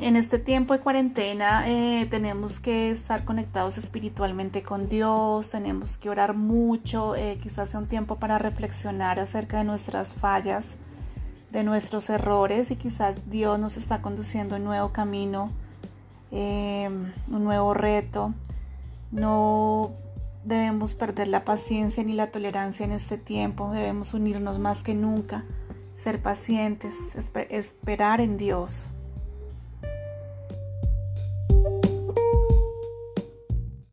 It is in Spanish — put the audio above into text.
en este tiempo de cuarentena eh, tenemos que estar conectados espiritualmente con Dios, tenemos que orar mucho, eh, quizás sea un tiempo para reflexionar acerca de nuestras fallas, de nuestros errores y quizás Dios nos está conduciendo a un nuevo camino, eh, un nuevo reto. No debemos perder la paciencia ni la tolerancia en este tiempo, debemos unirnos más que nunca, ser pacientes, esperar en Dios.